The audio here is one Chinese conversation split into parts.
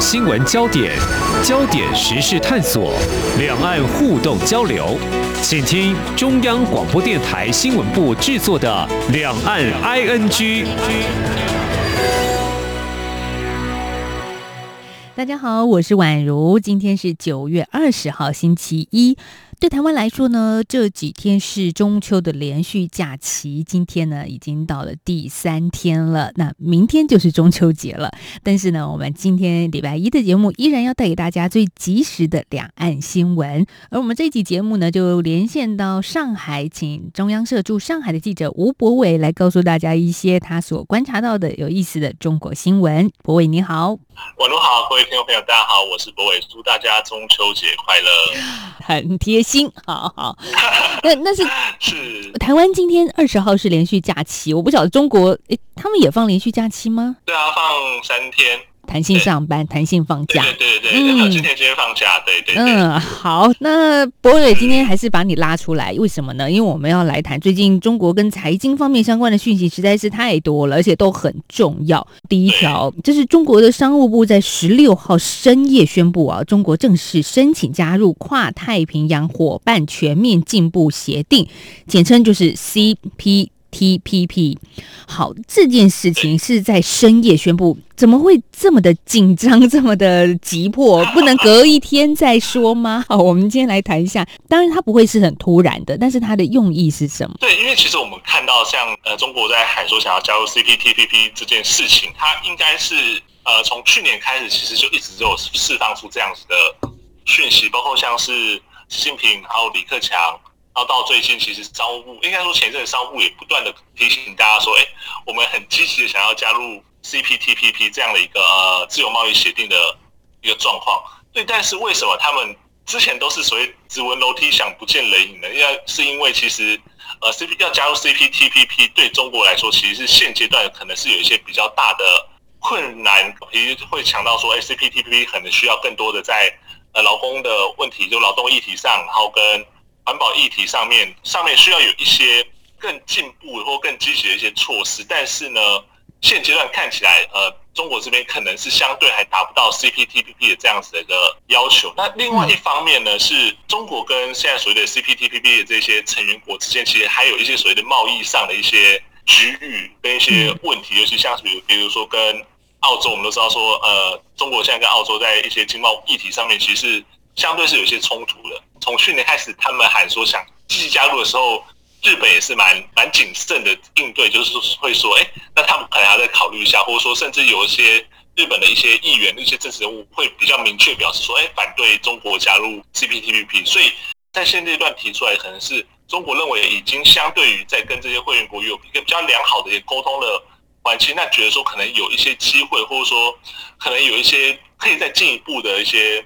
新闻焦点，焦点时事探索，两岸互动交流，请听中央广播电台新闻部制作的《两岸 ING》。大家好，我是宛如，今天是九月二十号，星期一。对台湾来说呢，这几天是中秋的连续假期，今天呢已经到了第三天了，那明天就是中秋节了。但是呢，我们今天礼拜一的节目依然要带给大家最及时的两岸新闻，而我们这一集节目呢，就连线到上海，请中央社驻上海的记者吴博伟来告诉大家一些他所观察到的有意思的中国新闻。博伟你好。网络好，各位听众朋友，大家好，我是博伟，祝大家中秋节快乐，很贴心，好 好。那那是是台湾今天二十号是连续假期，我不晓得中国，诶，他们也放连续假期吗？对啊，放三天。弹性上班，弹性放假，对对对，对，嗯，今天今天放假，对对对。嗯，好，那博瑞今天还是把你拉出来，为什么呢？因为我们要来谈最近中国跟财经方面相关的讯息实在是太多了，而且都很重要。第一条就是中国的商务部在十六号深夜宣布啊，中国正式申请加入跨太平洋伙伴全面进步协定，简称就是 CP。TPP，好，这件事情是在深夜宣布，怎么会这么的紧张，这么的急迫？不能隔一天再说吗？好，我们今天来谈一下。当然，它不会是很突然的，但是它的用意是什么？对，因为其实我们看到像，像呃，中国在喊说想要加入 CPTPP 这件事情，它应该是呃，从去年开始，其实就一直都有释放出这样子的讯息，包括像是习近平还有李克强。然后到最近，其实商务部应该说前阵商务部也不断的提醒大家说，哎，我们很积极的想要加入 CPTPP 这样的一个呃自由贸易协定的一个状况。对，但是为什么他们之前都是所谓只闻楼梯响不见雷影呢？因为是因为其实呃 CP 要加入 CPTPP 对中国来说，其实是现阶段可能是有一些比较大的困难，其实会强调说，哎，CPTPP 可能需要更多的在呃劳工的问题，就劳动议题上，然后跟环保议题上面，上面需要有一些更进步或更积极的一些措施，但是呢，现阶段看起来，呃，中国这边可能是相对还达不到 CPTPP 的这样子的一个要求。那另外一方面呢，是中国跟现在所谓的 CPTPP 的这些成员国之间，其实还有一些所谓的贸易上的一些局域跟一些问题，尤其像是比如，比如说跟澳洲，我们都知道说，呃，中国现在跟澳洲在一些经贸议题上面，其实相对是有一些冲突的。从去年开始，他们喊说想积极加入的时候，日本也是蛮蛮谨慎的应对，就是会说，哎，那他们可能还要再考虑一下，或者说，甚至有一些日本的一些议员、一些政治人物会比较明确表示说，哎，反对中国加入 CPTPP。所以在现阶段提出来，可能是中国认为已经相对于在跟这些会员国有一个比较良好的一些沟通的环境，那觉得说可能有一些机会，或者说可能有一些可以再进一步的一些。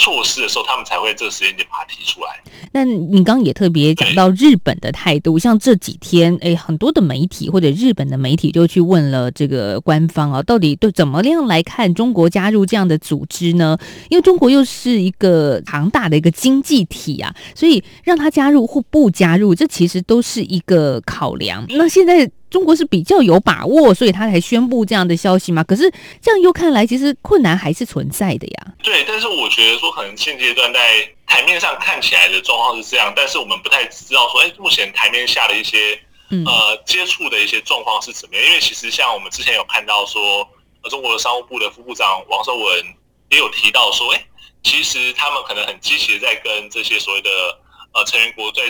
措施的时候，他们才会这个时间点把它提出来。那你刚刚也特别讲到日本的态度，像这几天，哎，很多的媒体或者日本的媒体就去问了这个官方啊，到底对怎么样来看中国加入这样的组织呢？因为中国又是一个庞大的一个经济体啊，所以让他加入或不加入，这其实都是一个考量。那现在。中国是比较有把握，所以他才宣布这样的消息嘛。可是这样又看来，其实困难还是存在的呀。对，但是我觉得说，可能现阶段在台面上看起来的状况是这样，但是我们不太知道说，哎，目前台面下的一些呃接触的一些状况是怎么样？因为其实像我们之前有看到说，呃，中国的商务部的副部长王守文也有提到说，哎，其实他们可能很积极的在跟这些所谓的呃成员国在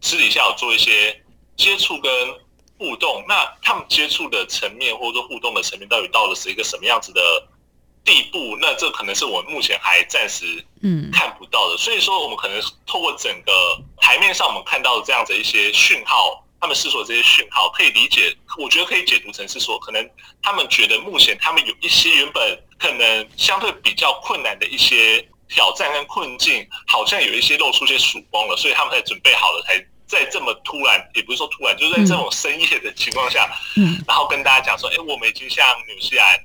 私底下有做一些接触跟。互动，那他们接触的层面或者说互动的层面，到底到了是一个什么样子的地步？那这可能是我们目前还暂时嗯看不到的。所以说，我们可能透过整个台面上我们看到的这样子一些讯号，他们释出的这些讯号，可以理解，我觉得可以解读成是说，可能他们觉得目前他们有一些原本可能相对比较困难的一些挑战跟困境，好像有一些露出一些曙光了，所以他们才准备好了才。在这么突然，也不是说突然，就是在这种深夜的情况下，嗯，然后跟大家讲说，哎，我们已经向纽西兰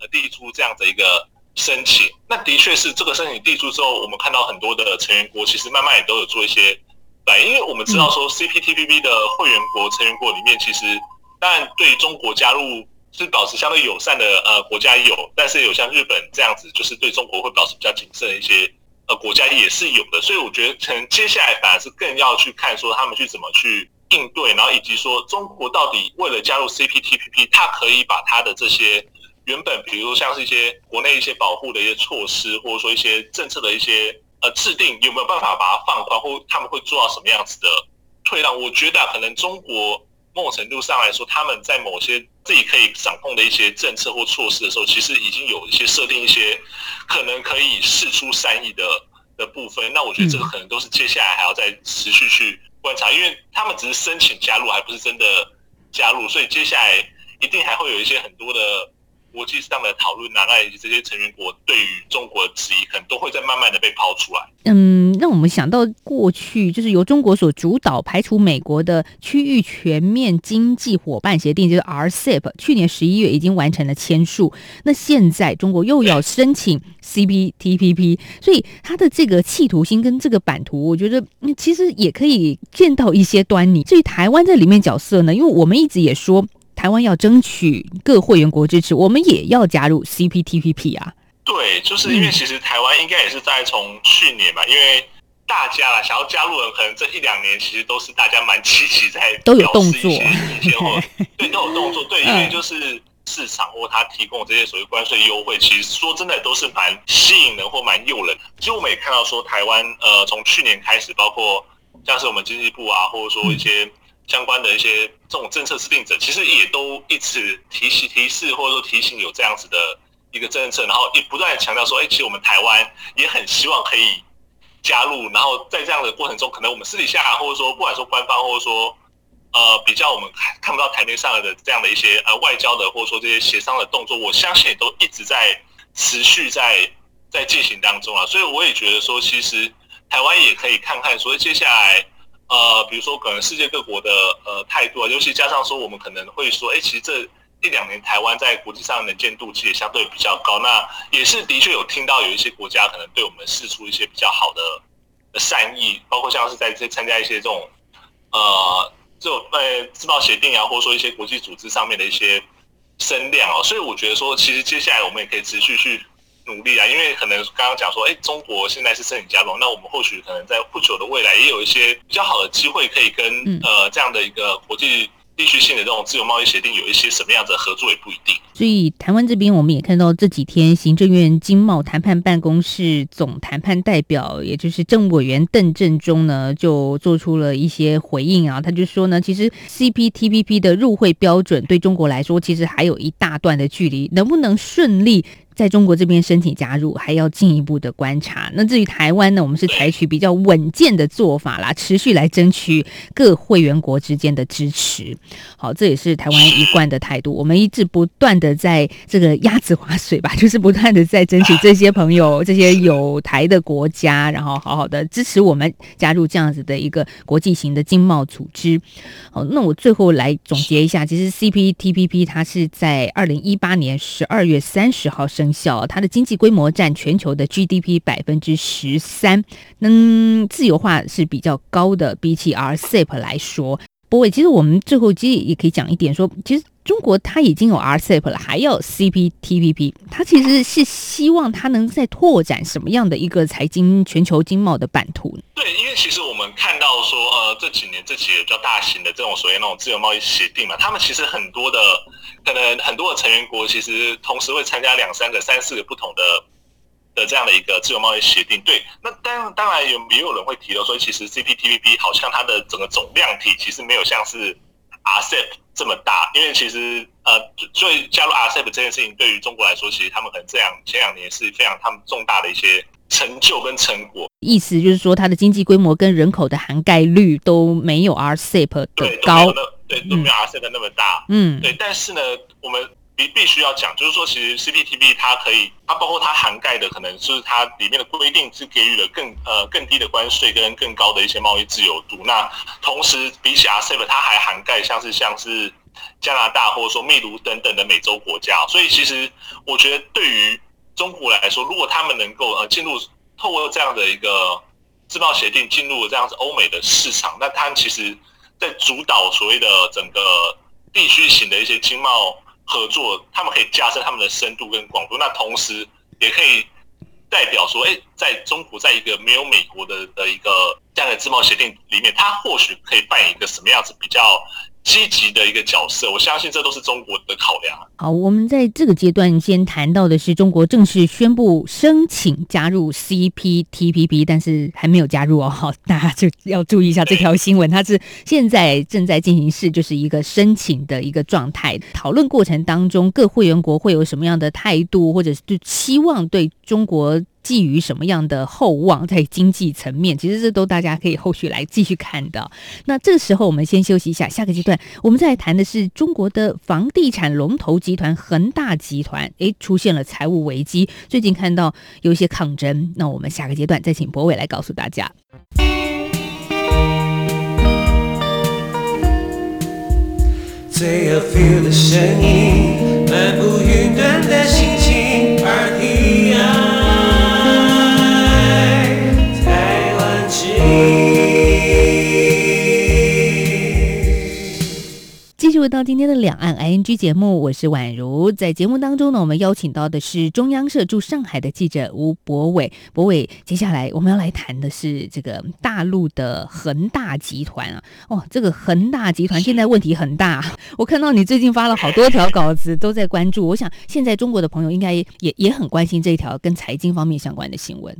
呃递出这样的一个申请。那的确是这个申请递出之后，我们看到很多的成员国其实慢慢也都有做一些反应，因为我们知道说 CPTPP 的会员国成员国里面，其实当然对中国加入是保持相对友善的呃国家有，但是有像日本这样子，就是对中国会保持比较谨慎的一些呃国家也是有的。所以我觉得可能接下来反而是更要去看说他们去怎么去应对，然后以及说中国到底为了加入 CPTPP，它可以把它的这些原本比如像是一些国内一些保护的一些措施，或者说一些政策的一些呃制定，有没有办法把它放宽，或他们会做到什么样子的退让？我觉得可能中国。某种程度上来说，他们在某些自己可以掌控的一些政策或措施的时候，其实已经有一些设定一些可能可以试出善意的的部分。那我觉得这个可能都是接下来还要再持续去观察，因为他们只是申请加入，还不是真的加入，所以接下来一定还会有一些很多的。国际上的讨论啊，那以及这些成员国对于中国的质疑，可能都会在慢慢的被抛出来。嗯，让我们想到过去就是由中国所主导排除美国的区域全面经济伙伴协定，就是 RCEP，去年十一月已经完成了签署。那现在中国又要申请 CPTPP，所以它的这个企图心跟这个版图，我觉得其实也可以见到一些端倪。至于台湾在里面角色呢，因为我们一直也说。台湾要争取各会员国支持，我们也要加入 CPTPP 啊。对，就是因为其实台湾应该也是在从去年吧，因为大家啦想要加入的，可能这一两年其实都是大家蛮积极在都有动作，对，都有动作，对，因为就是市场或他提供这些所谓关税优惠，其实说真的都是蛮吸引人或蛮诱人。其实我们也看到说，台湾呃从去年开始，包括像是我们经济部啊，或者说一些。相关的一些这种政策制定者，其实也都一直提醒、提示，或者说提醒有这样子的一个政策，然后也不断强调说，哎，其实我们台湾也很希望可以加入。然后在这样的过程中，可能我们私底下，或者说不管说官方，或者说呃比较我们看看不到台面上的这样的一些呃外交的，或者说这些协商的动作，我相信也都一直在持续在在进行当中啊。所以我也觉得说，其实台湾也可以看看说接下来。呃，比如说可能世界各国的呃态度啊，尤其加上说我们可能会说，哎，其实这一两年台湾在国际上能见度其实也相对比较高，那也是的确有听到有一些国家可能对我们释出一些比较好的，善意，包括像是在这参加一些这种呃这种呃自贸协定啊，或者说一些国际组织上面的一些声量哦，所以我觉得说，其实接下来我们也可以持续去。努力啊，因为可能刚刚讲说，哎，中国现在是申请加盟，那我们或许可能在不久的未来也有一些比较好的机会，可以跟呃这样的一个国际地区性的这种自由贸易协定有一些什么样的合作也不一定。所以台湾这边我们也看到这几天行政院经贸谈判办公室总谈判代表，也就是政务委员邓振中呢，就做出了一些回应啊，他就说呢，其实 CPTPP 的入会标准对中国来说，其实还有一大段的距离，能不能顺利？在中国这边申请加入，还要进一步的观察。那至于台湾呢，我们是采取比较稳健的做法啦，持续来争取各会员国之间的支持。好，这也是台湾一贯的态度。我们一直不断的在这个鸭子划水吧，就是不断的在争取这些朋友、这些有台的国家，然后好好的支持我们加入这样子的一个国际型的经贸组织。好，那我最后来总结一下，其实 CPTPP 它是在二零一八年十二月三十号。生效，它的经济规模占全球的 GDP 百分之十三，嗯，自由化是比较高的，比起 RCEP 来说。不过，其实我们最后其实也可以讲一点说，其实中国它已经有 RCEP 了，还要 CPTPP，它其实是希望它能再拓展什么样的一个财经全球经贸的版图？对，因为其实我们看到说，呃，这几年这几个比较大型的这种所谓那种自由贸易协定嘛，他们其实很多的可能很多的成员国其实同时会参加两三个、三四个不同的。的这样的一个自由贸易协定，对，那当当然有也有人会提到说，其实 CPTPP 好像它的整个总量体其实没有像是 RCEP 这么大，因为其实呃，所以加入 RCEP 这件事情对于中国来说，其实他们可能这样前两年是非常他们重大的一些成就跟成果。意思就是说，它的经济规模跟人口的涵盖率都没有 RCEP 的高，对，都没有 RCEP 那么大，嗯，对，但是呢，我们。必必须要讲，就是说，其实 CPTP 它可以，它包括它涵盖的，可能就是它里面的规定是给予了更呃更低的关税跟更高的一些贸易自由度。那同时，比起 RCEP，它还涵盖像是像是加拿大或者说秘鲁等等的美洲国家。所以，其实我觉得对于中国来说，如果他们能够呃进入透过这样的一个自贸协定进入这样子欧美的市场，那他们其实在主导所谓的整个地区型的一些经贸。合作，他们可以加深他们的深度跟广度，那同时也可以代表说，哎，在中国，在一个没有美国的的一个这样的自贸协定里面，它或许可以扮演一个什么样子比较积极的一个角色，我相信这都是中国的考量。好，我们在这个阶段先谈到的是中国正式宣布申请加入 CPTPP，但是还没有加入哦。好，大家就要注意一下这条新闻，它是现在正在进行式，就是一个申请的一个状态。讨论过程当中，各会员国会有什么样的态度，或者是就期望对中国寄予什么样的厚望，在经济层面，其实这都大家可以后续来继续看的。那这时候，我们先休息一下，下个阶段我们再谈的是中国的房地产龙头集团恒大集团，诶，出现了财务危机，最近看到有一些抗争。那我们下个阶段再请博伟来告诉大家。最有 feel 的声音，漫步云端的心继续回到今天的两岸 ING 节目，我是宛如。在节目当中呢，我们邀请到的是中央社驻上海的记者吴博伟。博伟，接下来我们要来谈的是这个大陆的恒大集团啊。哦，这个恒大集团现在问题很大。我看到你最近发了好多条稿子，都在关注。我想现在中国的朋友应该也也很关心这一条跟财经方面相关的新闻。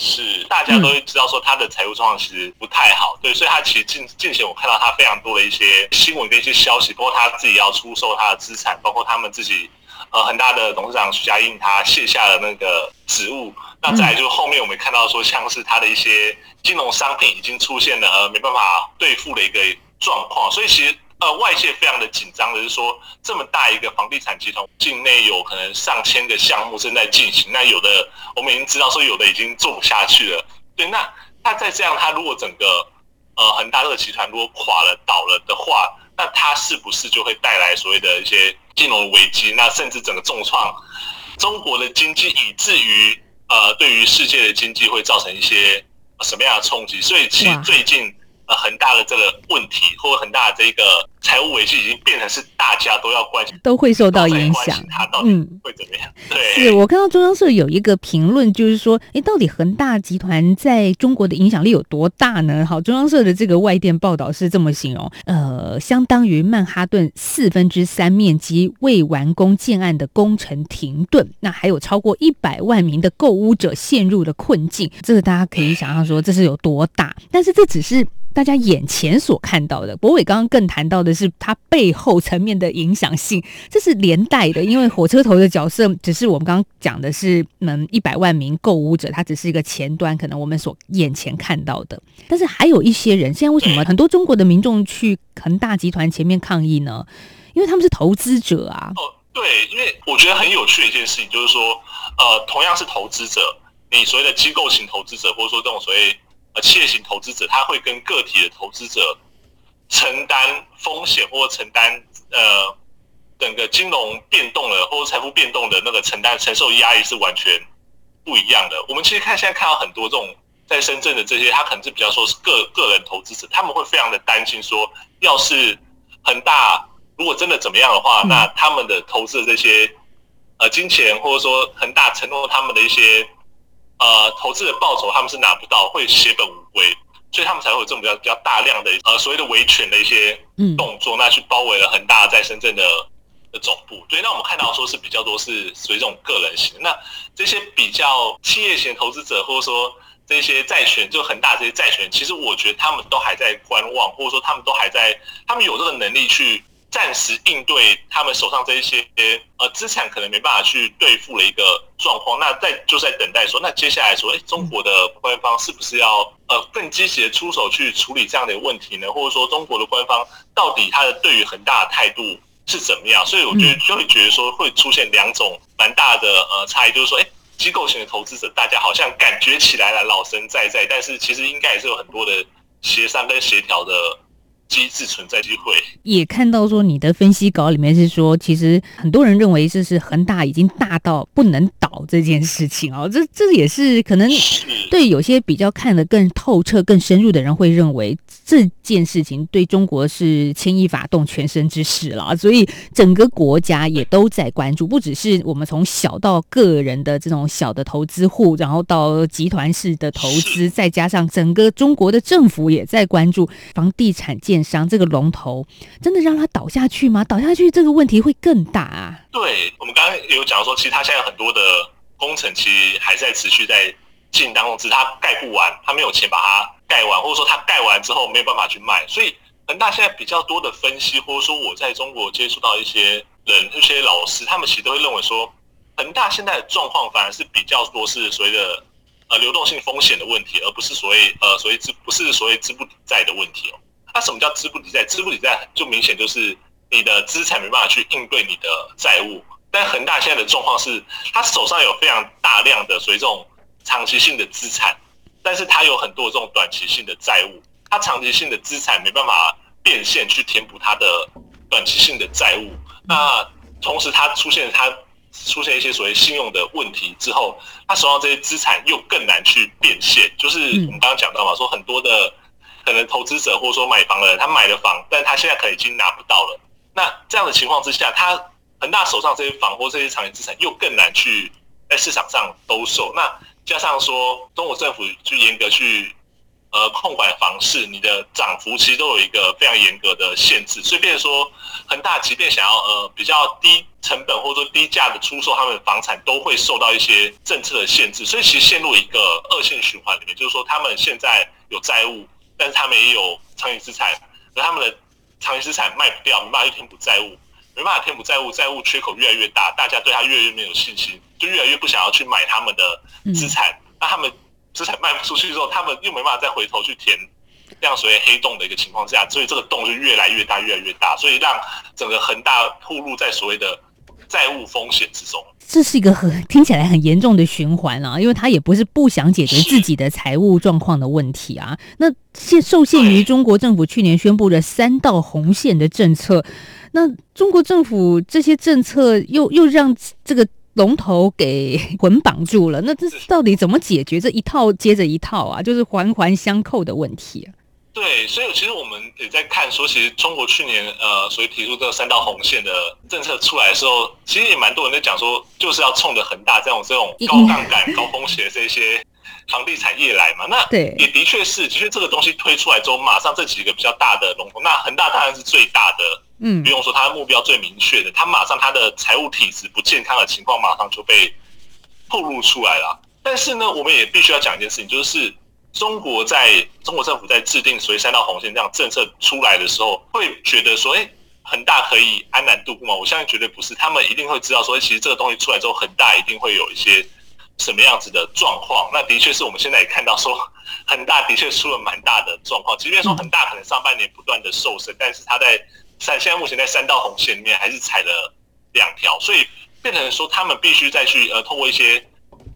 是，大家都会知道说他的财务状况其实不太好，对，所以他其实近近期我看到他非常多的一些新闻跟一些消息，包括他自己要出售他的资产，包括他们自己呃恒大的董事长徐家印他卸下了那个职务，那再来就是后面我们看到说像是他的一些金融商品已经出现了呃没办法兑付的一个状况，所以其实。呃，外界非常的紧张的是说，这么大一个房地产集团，境内有可能上千个项目正在进行。那有的我们已经知道说，有的已经做不下去了。对，那那再这样，它如果整个呃恒大这个集团如果垮了倒了的话，那它是不是就会带来所谓的一些金融危机？那甚至整个重创中国的经济，以至于呃对于世界的经济会造成一些什么样的冲击？所以其实最近。呃，恒大的这个问题，或者很大的这个财务危机，已经变成是大家都要关心，都会受到影响。他到底会怎么样？嗯、对，是我看到中央社有一个评论，就是说，哎，到底恒大集团在中国的影响力有多大呢？好，中央社的这个外电报道是这么形容：呃，相当于曼哈顿四分之三面积未完工建案的工程停顿，那还有超过一百万名的购屋者陷入了困境。这个大家可以想象说，这是有多大？但是这只是。大家眼前所看到的，博伟刚刚更谈到的是它背后层面的影响性，这是连带的。因为火车头的角色，只是我们刚刚讲的是，嗯，一百万名购物者，它只是一个前端，可能我们所眼前看到的。但是还有一些人，现在为什么很多中国的民众去恒大集团前面抗议呢？因为他们是投资者啊。哦，对，因为我觉得很有趣的一件事情就是说，呃，同样是投资者，你所谓的机构型投资者，或者说这种所谓。企业型投资者他会跟个体的投资者承担风险，或者承担呃整个金融变动的或者财富变动的那个承担承受压力是完全不一样的。我们其实看现在看到很多这种在深圳的这些，他可能是比较说是个个人投资者，他们会非常的担心说，要是恒大如果真的怎么样的话，那他们的投资的这些呃金钱，或者说恒大承诺他们的一些。呃，投资的报酬他们是拿不到，会血本无归，所以他们才会有这种比较比较大量的呃所谓的维权的一些动作，那去包围了恒大在深圳的的总部。对，那我们看到说是比较多是属于这种个人型，那这些比较企业型投资者，或者说这些债权，就恒大这些债权，其实我觉得他们都还在观望，或者说他们都还在，他们有这个能力去。暂时应对他们手上这一些呃资产可能没办法去对付的一个状况，那在就在等待说，那接下来说，哎，中国的官方是不是要呃更积极的出手去处理这样的问题呢？或者说，中国的官方到底他的对于恒大的态度是怎么样？所以我觉得就会觉得说会出现两种蛮大的呃差异，就是说，哎，机构型的投资者大家好像感觉起来了老神在在，但是其实应该也是有很多的协商跟协调的。机制存在机会。也看到说你的分析稿里面是说，其实很多人认为这是恒大已经大到不能倒这件事情哦，这这也是可能对有些比较看得更透彻、更深入的人会认为这件事情对中国是牵一发动全身之事了，所以整个国家也都在关注，不只是我们从小到个人的这种小的投资户，然后到集团式的投资，再加上整个中国的政府也在关注房地产建商这个龙头，真的让它倒下去吗？倒下去这个问题会更大啊！对，我们刚刚也有讲说，其实它现在很多的工程其实还在持续在进当中，只是它盖不完，它没有钱把它盖完，或者说它盖完之后没有办法去卖，所以恒大现在比较多的分析，或者说我在中国接触到一些人、一些老师，他们其实都会认为说，恒大现在的状况反而是比较多是所谓的呃流动性风险的问题，而不是所谓呃所谓资不是所谓资不抵债的问题哦。那什么叫资不抵债？资不抵债就明显就是你的资产没办法去应对你的债务。但恒大现在的状况是，他手上有非常大量的所谓这种长期性的资产。但是他有很多这种短期性的债务，他长期性的资产没办法变现去填补他的短期性的债务。那同时他出现他出现一些所谓信用的问题之后，他手上这些资产又更难去变现。就是我们刚刚讲到嘛，说很多的可能投资者或者说买房的人，他买了房，但他现在可能已经拿不到了。那这样的情况之下，他恒大手上这些房或这些长期资产又更难去在市场上兜售。那加上说，中国政府去严格去呃控管房市，你的涨幅其实都有一个非常严格的限制，所以变说恒大即便想要呃比较低成本或者说低价的出售他们的房产，都会受到一些政策的限制，所以其实陷入一个恶性循环里面，就是说他们现在有债务，但是他们也有长期资产，而他们的长期资产卖不掉，没办法去填补债务，没办法填补债务，债务缺口越来越大，大家对他越来越没有信心。就越来越不想要去买他们的资产，那他们资产卖不出去之后，他们又没办法再回头去填这样所谓黑洞的一个情况下，所以这个洞就越来越大，越来越大，所以让整个恒大暴露在所谓的债务风险之中。这是一个很听起来很严重的循环啊，因为他也不是不想解决自己的财务状况的问题啊。那现受限于中国政府去年宣布的三道红线的政策，那中国政府这些政策又又让这个。龙头给 捆绑住了，那这到底怎么解决？这一套接着一套啊，就是环环相扣的问题啊。对，所以其实我们也在看说，其实中国去年呃，所以提出这个三道红线的政策出来的时候，其实也蛮多人在讲说，就是要冲着恒大这种这种高杠杆、高风险的这些房地产业来嘛。那对，也的确是，其实这个东西推出来之后，马上这几个比较大的龙头，那恒大当然是最大的。嗯，不用说，他的目标最明确的，他马上他的财务体质不健康的情况马上就被透露出来了。但是呢，我们也必须要讲一件事情，就是中国在中国政府在制定所谓三道红线这样政策出来的时候，会觉得说，哎，恒大可以安然度过吗？我相信绝对不是，他们一定会知道说，其实这个东西出来之后，恒大一定会有一些什么样子的状况。那的确是我们现在也看到说，恒大的确出了蛮大的状况。即便说恒大可能上半年不断的瘦身，但是他在三现在目前在三道红线里面还是踩了两条，所以变成说他们必须再去呃通过一些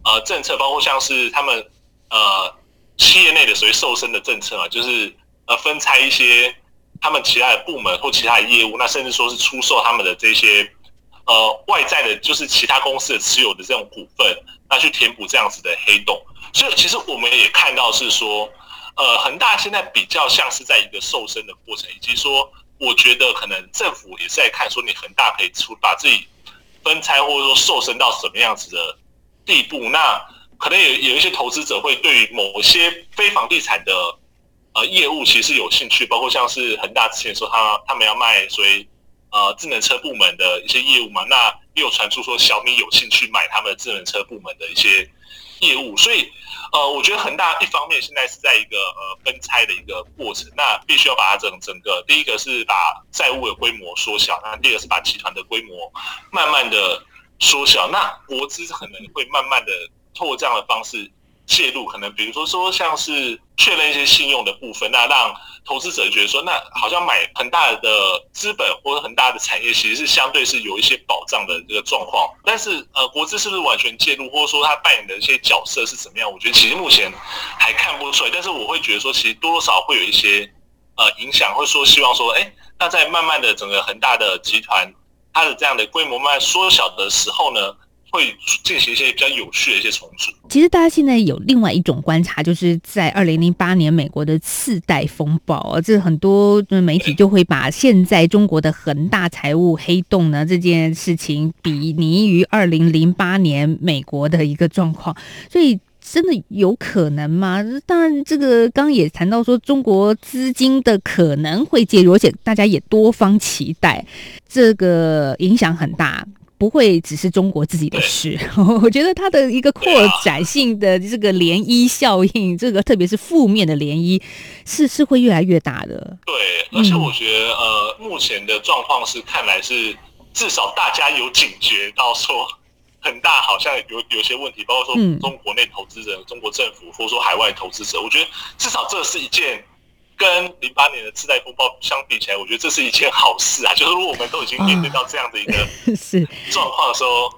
呃政策，包括像是他们呃企业内的所谓瘦身的政策啊，就是呃分拆一些他们其他的部门或其他的业务，那甚至说是出售他们的这些呃外在的，就是其他公司的持有的这种股份，那去填补这样子的黑洞。所以其实我们也看到是说，呃恒大现在比较像是在一个瘦身的过程，以及说。我觉得可能政府也是在看，说你恒大可以出把自己分拆或者说瘦身到什么样子的地步。那可能有有一些投资者会对于某些非房地产的呃业务其实有兴趣，包括像是恒大之前说他他们要卖所谓呃智能车部门的一些业务嘛，那也有传出说小米有兴趣买他们的智能车部门的一些业务，所以。呃，我觉得恒大一方面现在是在一个呃分拆的一个过程，那必须要把它整整个，第一个是把债务的规模缩小，那第二个是把集团的规模慢慢的缩小，那国资可能会慢慢的透过这样的方式。介入可能，比如说说像是确认一些信用的部分，那让投资者觉得说，那好像买很大的资本或者很大的产业，其实是相对是有一些保障的这个状况。但是呃，国资是不是完全介入，或者说他扮演的一些角色是怎么样？我觉得其实目前还看不出来。但是我会觉得说，其实多多少少会有一些呃影响，或者说希望说，哎，那在慢慢的整个恒大的集团它的这样的规模慢慢缩小的时候呢，会进行一些比较有序的一些重组。其实大家现在有另外一种观察，就是在二零零八年美国的次贷风暴啊，这很多媒体就会把现在中国的恒大财务黑洞呢这件事情比拟于二零零八年美国的一个状况，所以真的有可能吗？当然，这个刚刚也谈到说中国资金的可能会介入，而且大家也多方期待，这个影响很大。不会只是中国自己的事，我觉得它的一个扩展性的这个涟漪效应，这个特别是负面的涟漪，是是会越来越大的。对，而且我觉得，呃，目前的状况是看来是至少大家有警觉到说，很大好像有有些问题，包括说中国内投资人、中国政府，或者说海外投资者，我觉得至少这是一件。跟零八年的次贷风暴相比起来，我觉得这是一件好事啊！就是如果我们都已经面对到这样的一个 状况的时候，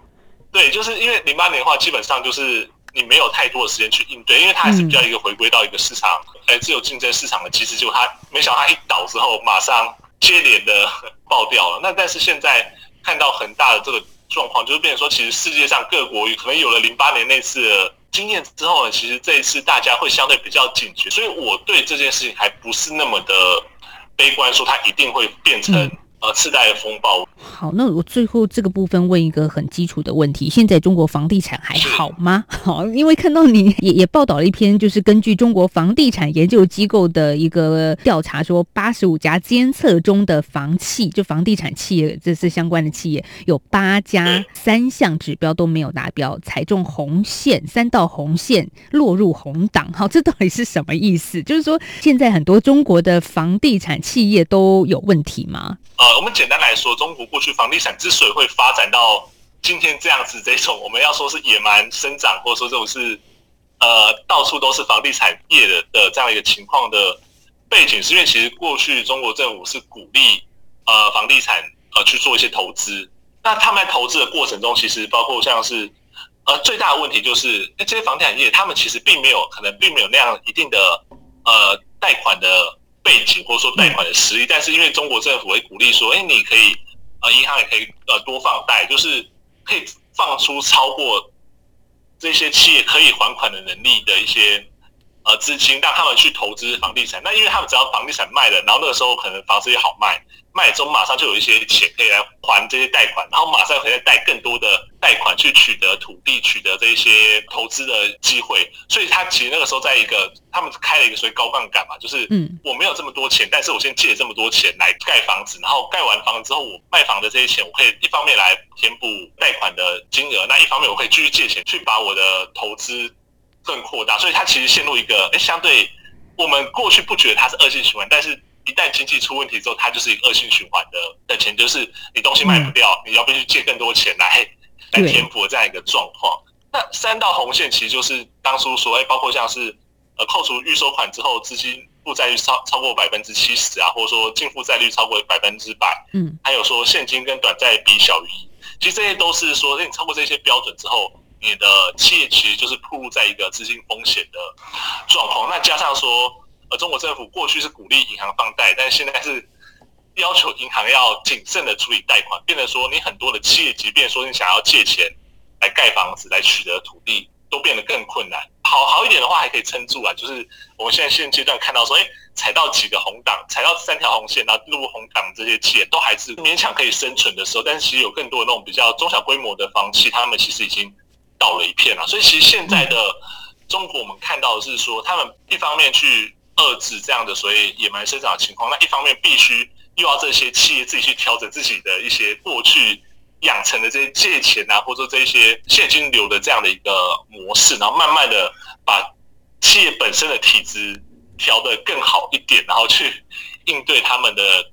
对，就是因为零八年的话，基本上就是你没有太多的时间去应对，因为它还是比较一个回归到一个市场，哎，自由竞争市场的机制，就它没想到它一倒之后，马上接连的爆掉了。那但是现在看到很大的这个状况，就是变成说，其实世界上各国可能有了零八年那次的经验之后呢，其实这一次大家会相对比较警觉，所以我对这件事情还不是那么的悲观，说它一定会变成。次贷风暴。好，那我最后这个部分问一个很基础的问题：现在中国房地产还好吗？好，因为看到你也也报道了一篇，就是根据中国房地产研究机构的一个调查，说八十五家监测中的房企，就房地产企业，这是相关的企业，有八家三项指标都没有达标，踩中红线，三道红线落入红档。好，这到底是什么意思？就是说，现在很多中国的房地产企业都有问题吗？呃，我们简单来说，中国过去房地产之所以会发展到今天这样子，这种我们要说是野蛮生长，或者说这种是呃到处都是房地产业的的这样一个情况的背景，是因为其实过去中国政府是鼓励呃房地产呃去做一些投资，那他们在投资的过程中，其实包括像是呃最大的问题就是，哎，这些房地产业他们其实并没有可能并没有那样一定的呃贷款的。背景或者说贷款的实力，但是因为中国政府会鼓励说，哎，你可以呃，银行也可以呃多放贷，就是可以放出超过这些企业可以还款的能力的一些呃资金，让他们去投资房地产。那因为他们只要房地产卖了，然后那个时候可能房子也好卖。卖中马上就有一些钱可以来还这些贷款，然后马上可以再贷更多的贷款去取得土地、取得这些投资的机会。所以他其实那个时候在一个他们开了一个所谓高杠杆嘛，就是嗯，我没有这么多钱，但是我先借这么多钱来盖房子，然后盖完房子之后，我卖房的这些钱，我可以一方面来填补贷款的金额，那一方面我可以继续借钱去把我的投资更扩大。所以他其实陷入一个哎，相对我们过去不觉得它是恶性循环，但是。一旦经济出问题之后，它就是一个恶性循环的的钱，就是你东西卖不掉，你要必须借更多钱来来填补这样一个状况。那三道红线其实就是当初说，哎，包括像是呃扣除预收款之后，资金负债率超超过百分之七十啊，或者说净负债率超过百分之百，嗯，还有说现金跟短债比小于一，其实这些都是说，哎，你超过这些标准之后，你的企业其实就是暴露在一个资金风险的状况。那加上说。呃中国政府过去是鼓励银行放贷，但现在是要求银行要谨慎的处理贷款，变得说你很多的企业，即便说你想要借钱来盖房子、来取得土地，都变得更困难。好好一点的话还可以撑住啊，就是我们现在现阶段看到说，哎，踩到几个红档，踩到三条红线，然后入红档这些企业都还是勉强可以生存的时候，但是其实有更多的那种比较中小规模的房企，他们其实已经倒了一片了。所以其实现在的中国，我们看到的是说，他们一方面去。遏制这样的所谓野蛮生长的情况，那一方面必须又要这些企业自己去调整自己的一些过去养成的这些借钱啊，或者说这些现金流的这样的一个模式，然后慢慢的把企业本身的体质调得更好一点，然后去应对他们的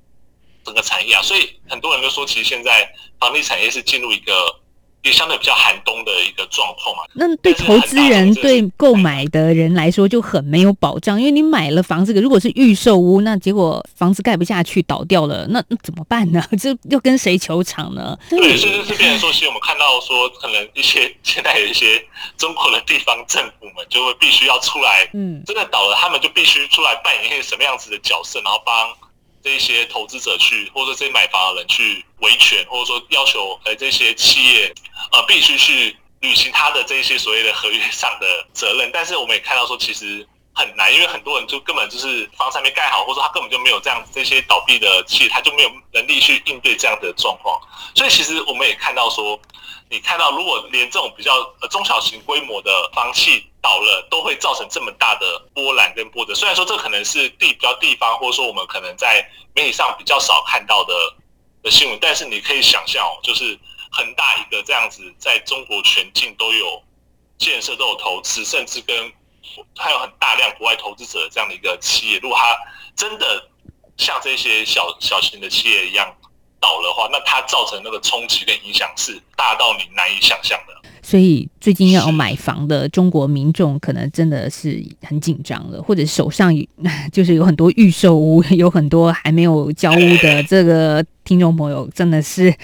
整个产业啊。所以很多人都说，其实现在房地产业是进入一个也相对比较寒冬的一个状况嘛。那对投资人、对购买的人来说就很没有保障，因为你买了房子，如果是预售屋，那结果房子盖不下去倒掉了，那那怎么办呢？这又跟谁求偿呢？对，甚至是变成说，其实我们看到说，可能一些 现在有一些中国的地方政府们就会必须要出来，嗯，真的倒了，他们就必须出来扮演一些什么样子的角色，然后帮。这些投资者去，或者这些买房的人去维权，或者说要求呃这些企业呃必须去履行他的这些所谓的合约上的责任。但是我们也看到说，其实很难，因为很多人就根本就是房子还没盖好，或者说他根本就没有这样这些倒闭的企业，他就没有能力去应对这样的状况。所以其实我们也看到说，你看到如果连这种比较呃中小型规模的房企，倒了都会造成这么大的波澜跟波折。虽然说这可能是地比较地方，或者说我们可能在媒体上比较少看到的的新闻，但是你可以想象哦，就是很大一个这样子，在中国全境都有建设、都有投资，甚至跟还有很大量国外投资者这样的一个企业，如果它真的像这些小小型的企业一样倒的话，那它造成那个冲击跟影响是大到你难以想象的。所以最近要买房的中国民众可能真的是很紧张了，或者手上 就是有很多预售屋，有很多还没有交屋的这个听众朋友，真的是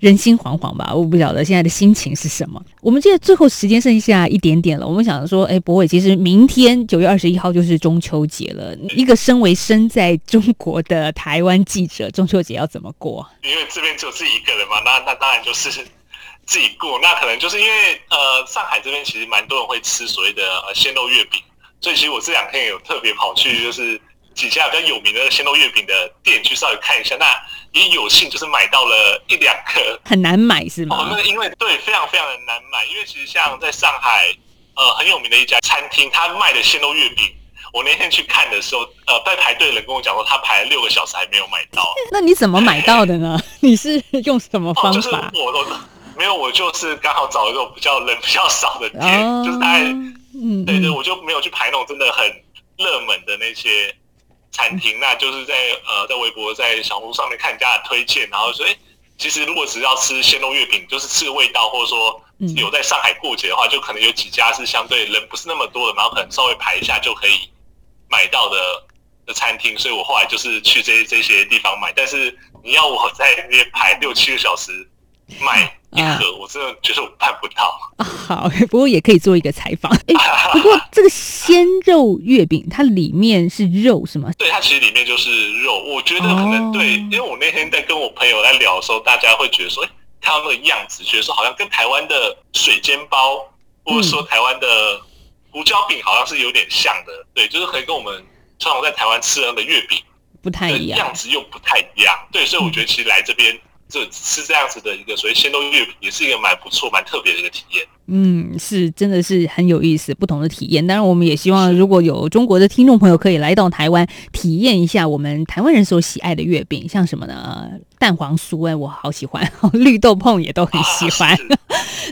人心惶惶吧？我不晓得现在的心情是什么。我们现在最后时间剩下一点点了，我们想说，哎，博伟，其实明天九月二十一号就是中秋节了。一个身为身在中国的台湾记者，中秋节要怎么过？因为这边只有自己一个人嘛，那那当然就是。自己过，那可能就是因为呃，上海这边其实蛮多人会吃所谓的呃鲜肉月饼，所以其实我这两天有特别跑去就是几家比较有名的鲜肉月饼的店去稍微看一下，那也有幸就是买到了一两个，很难买是吗？哦，那因为对，非常非常的难买，因为其实像在上海呃很有名的一家餐厅，他卖的鲜肉月饼，我那天去看的时候，呃，在排队的人跟我讲说，他排了六个小时还没有买到。那你怎么买到的呢？你是用什么方法？哦，就是我都。没有，我就是刚好找一个比较人比较少的店，哦、就是大概，嗯，对对，我就没有去排那种真的很热门的那些餐厅，嗯、那就是在呃，在微博、在小红书上面看人家的推荐，然后说，哎，其实如果只要吃鲜肉月饼，就是吃个味道，或者说有在上海过节的话，就可能有几家是相对人不是那么多的，然后可能稍微排一下就可以买到的的餐厅，所以我后来就是去这这些地方买，但是你要我在那边排六七个小时买。一盒，我真的觉得我办不到。啊、好，不过也可以做一个采访。哎，不过这个鲜肉月饼，它里面是肉是吗？对，它其实里面就是肉。我觉得可能对，因为我那天在跟我朋友在聊的时候，大家会觉得说，哎，看到那个样子，觉得说好像跟台湾的水煎包，或者说台湾的胡椒饼，好像是有点像的。对，就是可以跟我们传统在台湾吃的那个月饼不太一样，样子又不太一样。对，所以我觉得其实来这边。这是这样子的一个所以鲜肉月饼，也是一个蛮不错、蛮特别的一个体验。嗯，是，真的是很有意思，不同的体验。当然，我们也希望如果有中国的听众朋友可以来到台湾，体验一下我们台湾人所喜爱的月饼，像什么呢？蛋黄酥，哎，我好喜欢；绿豆碰也都很喜欢。啊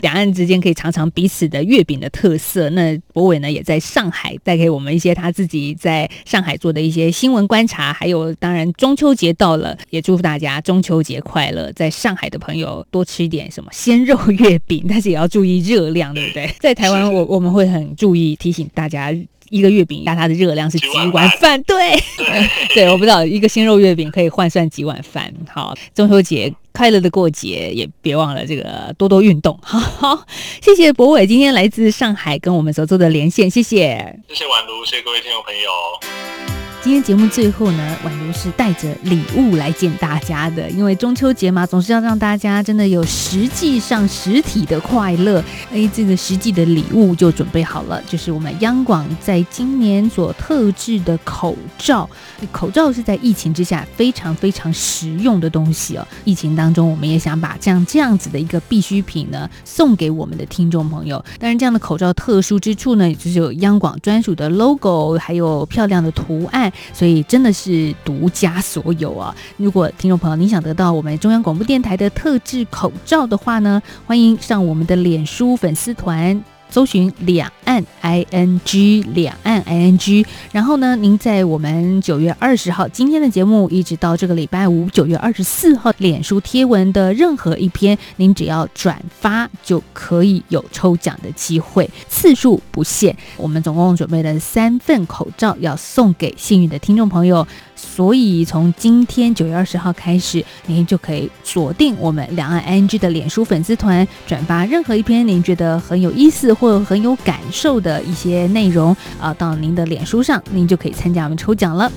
两岸之间可以尝尝彼此的月饼的特色。那博伟呢，也在上海带给我们一些他自己在上海做的一些新闻观察。还有，当然中秋节到了，也祝福大家中秋节快乐。在上海的朋友多吃一点什么鲜肉月饼，但是也要注意热量，对不对？在台湾，我我们会很注意提醒大家。一个月饼，那它的热量是几碗饭？对，对，我不知道一个鲜肉月饼可以换算几碗饭。好，中秋节快乐的过节，也别忘了这个多多运动。好，好，谢谢博伟今天来自上海跟我们所做的连线，谢谢，谢谢宛如，谢谢各位听众朋友。今天节目最后呢，宛如是带着礼物来见大家的，因为中秋节嘛，总是要让大家真的有实际上实体的快乐。哎，这个实际的礼物就准备好了，就是我们央广在今年所特制的口罩。口罩是在疫情之下非常非常实用的东西哦。疫情当中，我们也想把这样这样子的一个必需品呢，送给我们的听众朋友。当然，这样的口罩特殊之处呢，也就是有央广专属的 logo，还有漂亮的图案。所以真的是独家所有啊！如果听众朋友你想得到我们中央广播电台的特制口罩的话呢，欢迎上我们的脸书粉丝团。搜寻两岸 I N G 两岸 I N G，然后呢，您在我们九月二十号今天的节目，一直到这个礼拜五九月二十四号，脸书贴文的任何一篇，您只要转发就可以有抽奖的机会，次数不限。我们总共准备了三份口罩要送给幸运的听众朋友。所以从今天九月二十号开始，您就可以锁定我们两岸 ING 的脸书粉丝团，转发任何一篇您觉得很有意思或很有感受的一些内容啊，到您的脸书上，您就可以参加我们抽奖了。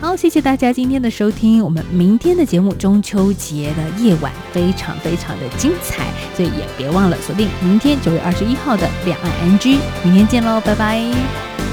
好，谢谢大家今天的收听，我们明天的节目中秋节的夜晚非常非常的精彩，所以也别忘了锁定明天九月二十一号的两岸 ING，明天见喽，拜拜。